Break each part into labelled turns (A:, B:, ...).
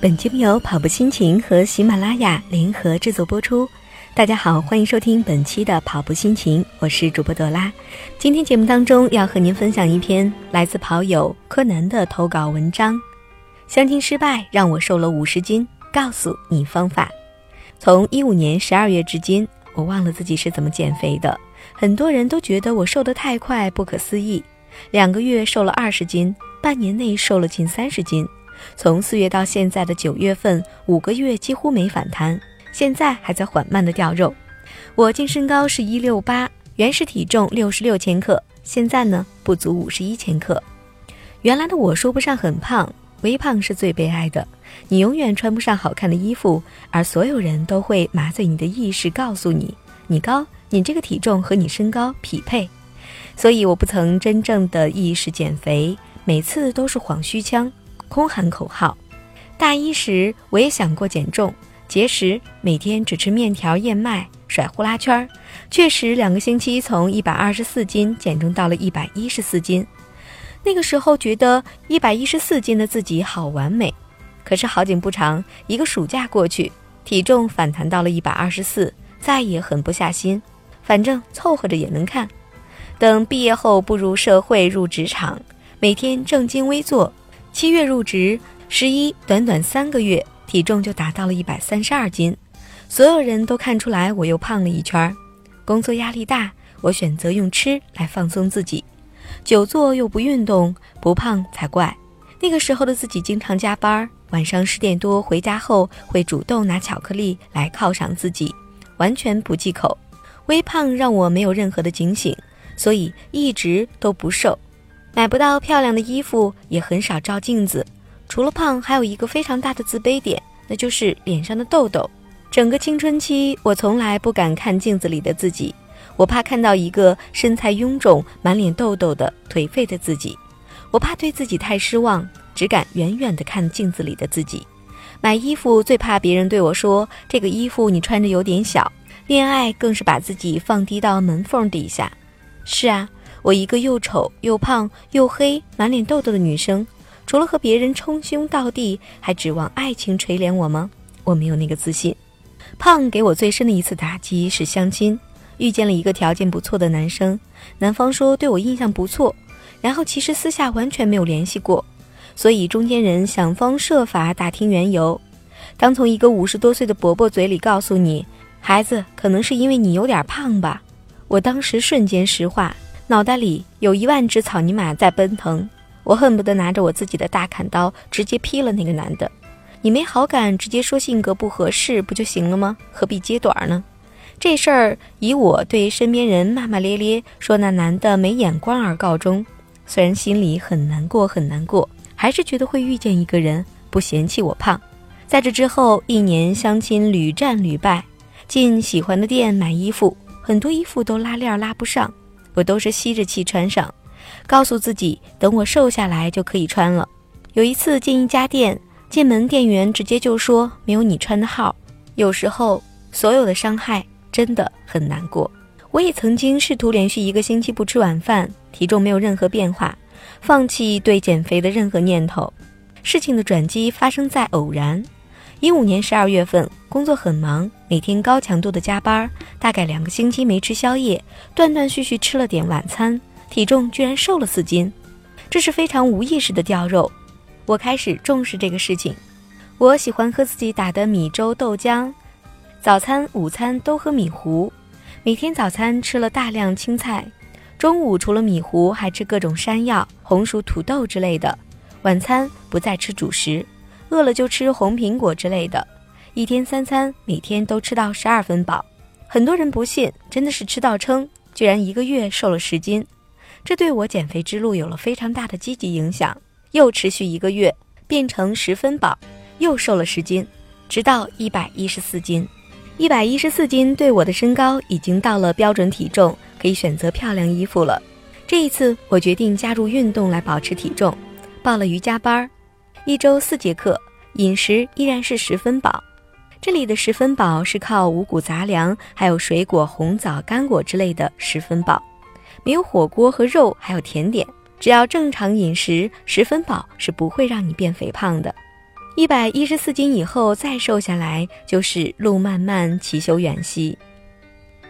A: 本节目由跑步心情和喜马拉雅联合制作播出。大家好，欢迎收听本期的跑步心情，我是主播朵拉。今天节目当中要和您分享一篇来自跑友柯南的投稿文章：相亲失败让我瘦了五十斤，告诉你方法。从一五年十二月至今，我忘了自己是怎么减肥的。很多人都觉得我瘦得太快，不可思议。两个月瘦了二十斤，半年内瘦了近三十斤。从四月到现在的九月份，五个月几乎没反弹，现在还在缓慢的掉肉。我净身高是一六八，原始体重六十六千克，现在呢不足五十一千克。原来的我说不上很胖，微胖是最悲哀的。你永远穿不上好看的衣服，而所有人都会麻醉你的意识，告诉你你高，你这个体重和你身高匹配。所以我不曾真正的意识减肥，每次都是晃虚枪。空喊口号。大一时，我也想过减重、节食，每天只吃面条、燕麦，甩呼啦圈儿。确实，两个星期从一百二十四斤减重到了一百一十四斤。那个时候觉得一百一十四斤的自己好完美。可是好景不长，一个暑假过去，体重反弹到了一百二十四，再也狠不下心。反正凑合着也能看。等毕业后步入社会，入职场，每天正襟危坐。七月入职，十一短短三个月，体重就达到了一百三十二斤。所有人都看出来我又胖了一圈。工作压力大，我选择用吃来放松自己。久坐又不运动，不胖才怪。那个时候的自己经常加班，晚上十点多回家后会主动拿巧克力来犒赏自己，完全不忌口。微胖让我没有任何的警醒，所以一直都不瘦。买不到漂亮的衣服，也很少照镜子。除了胖，还有一个非常大的自卑点，那就是脸上的痘痘。整个青春期，我从来不敢看镜子里的自己，我怕看到一个身材臃肿、满脸痘痘的颓废的自己。我怕对自己太失望，只敢远远地看镜子里的自己。买衣服最怕别人对我说：“这个衣服你穿着有点小。”恋爱更是把自己放低到门缝底下。是啊。我一个又丑又胖又黑、满脸痘痘的女生，除了和别人称兄道弟，还指望爱情垂怜我吗？我没有那个自信。胖给我最深的一次打击是相亲，遇见了一个条件不错的男生，男方说对我印象不错，然后其实私下完全没有联系过，所以中间人想方设法打听缘由。当从一个五十多岁的伯伯嘴里告诉你，孩子可能是因为你有点胖吧，我当时瞬间石化。脑袋里有一万只草泥马在奔腾，我恨不得拿着我自己的大砍刀直接劈了那个男的。你没好感，直接说性格不合适不就行了吗？何必揭短呢？这事儿以我对身边人骂骂咧咧说那男的没眼光而告终。虽然心里很难过很难过，还是觉得会遇见一个人不嫌弃我胖。在这之后一年相亲屡战屡败，进喜欢的店买衣服，很多衣服都拉链拉不上。我都是吸着气穿上，告诉自己等我瘦下来就可以穿了。有一次进一家店，进门店员直接就说没有你穿的号。有时候所有的伤害真的很难过。我也曾经试图连续一个星期不吃晚饭，体重没有任何变化，放弃对减肥的任何念头。事情的转机发生在偶然。一五年十二月份，工作很忙，每天高强度的加班，大概两个星期没吃宵夜，断断续续吃了点晚餐，体重居然瘦了四斤，这是非常无意识的掉肉。我开始重视这个事情。我喜欢喝自己打的米粥豆浆，早餐、午餐都喝米糊，每天早餐吃了大量青菜，中午除了米糊还吃各种山药、红薯、土豆之类的，晚餐不再吃主食。饿了就吃红苹果之类的，一天三餐每天都吃到十二分饱。很多人不信，真的是吃到撑，居然一个月瘦了十斤，这对我减肥之路有了非常大的积极影响。又持续一个月，变成十分饱，又瘦了十斤，直到一百一十四斤。一百一十四斤对我的身高已经到了标准体重，可以选择漂亮衣服了。这一次，我决定加入运动来保持体重，报了瑜伽班儿。一周四节课，饮食依然是十分饱。这里的十分饱是靠五谷杂粮，还有水果、红枣、干果之类的十分饱，没有火锅和肉，还有甜点。只要正常饮食，十分饱是不会让你变肥胖的。一百一十四斤以后再瘦下来，就是路漫漫其修远兮。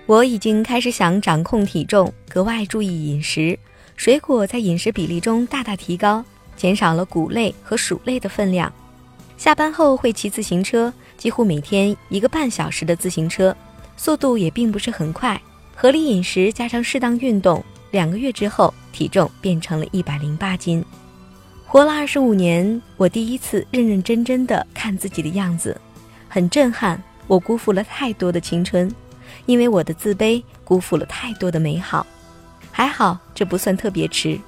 A: 我已经开始想掌控体重，格外注意饮食，水果在饮食比例中大大提高，减少了谷类和薯类的分量。下班后会骑自行车，几乎每天一个半小时的自行车，速度也并不是很快。合理饮食加上适当运动，两个月之后体重变成了一百零八斤。活了二十五年，我第一次认认真真的看自己的样子，很震撼。我辜负了太多的青春，因为我的自卑辜负了太多的美好。还好这不算特别迟，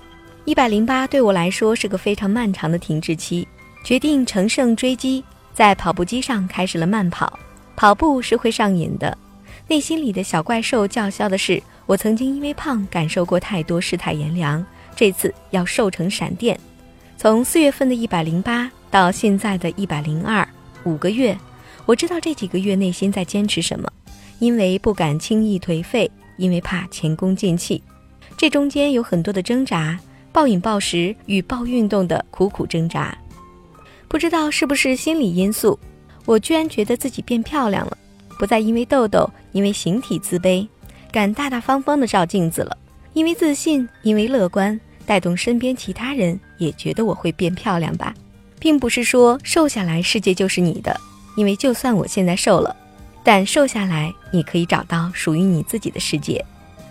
A: 一百零八对我来说是个非常漫长的停滞期。决定乘胜追击，在跑步机上开始了慢跑。跑步是会上瘾的，内心里的小怪兽叫嚣的是：我曾经因为胖感受过太多世态炎凉，这次要瘦成闪电。从四月份的一百零八到现在的一百零二，五个月，我知道这几个月内心在坚持什么，因为不敢轻易颓废，因为怕前功尽弃。这中间有很多的挣扎，暴饮暴食与暴运动的苦苦挣扎。不知道是不是心理因素，我居然觉得自己变漂亮了，不再因为痘痘、因为形体自卑，敢大大方方的照镜子了。因为自信，因为乐观，带动身边其他人也觉得我会变漂亮吧。并不是说瘦下来世界就是你的，因为就算我现在瘦了，但瘦下来你可以找到属于你自己的世界。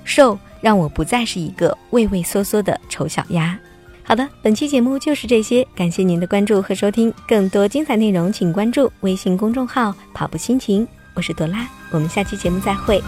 A: 瘦让我不再是一个畏畏缩缩的丑小鸭。好的，本期节目就是这些，感谢您的关注和收听。更多精彩内容，请关注微信公众号“跑步心情”。我是朵拉，我们下期节目再会。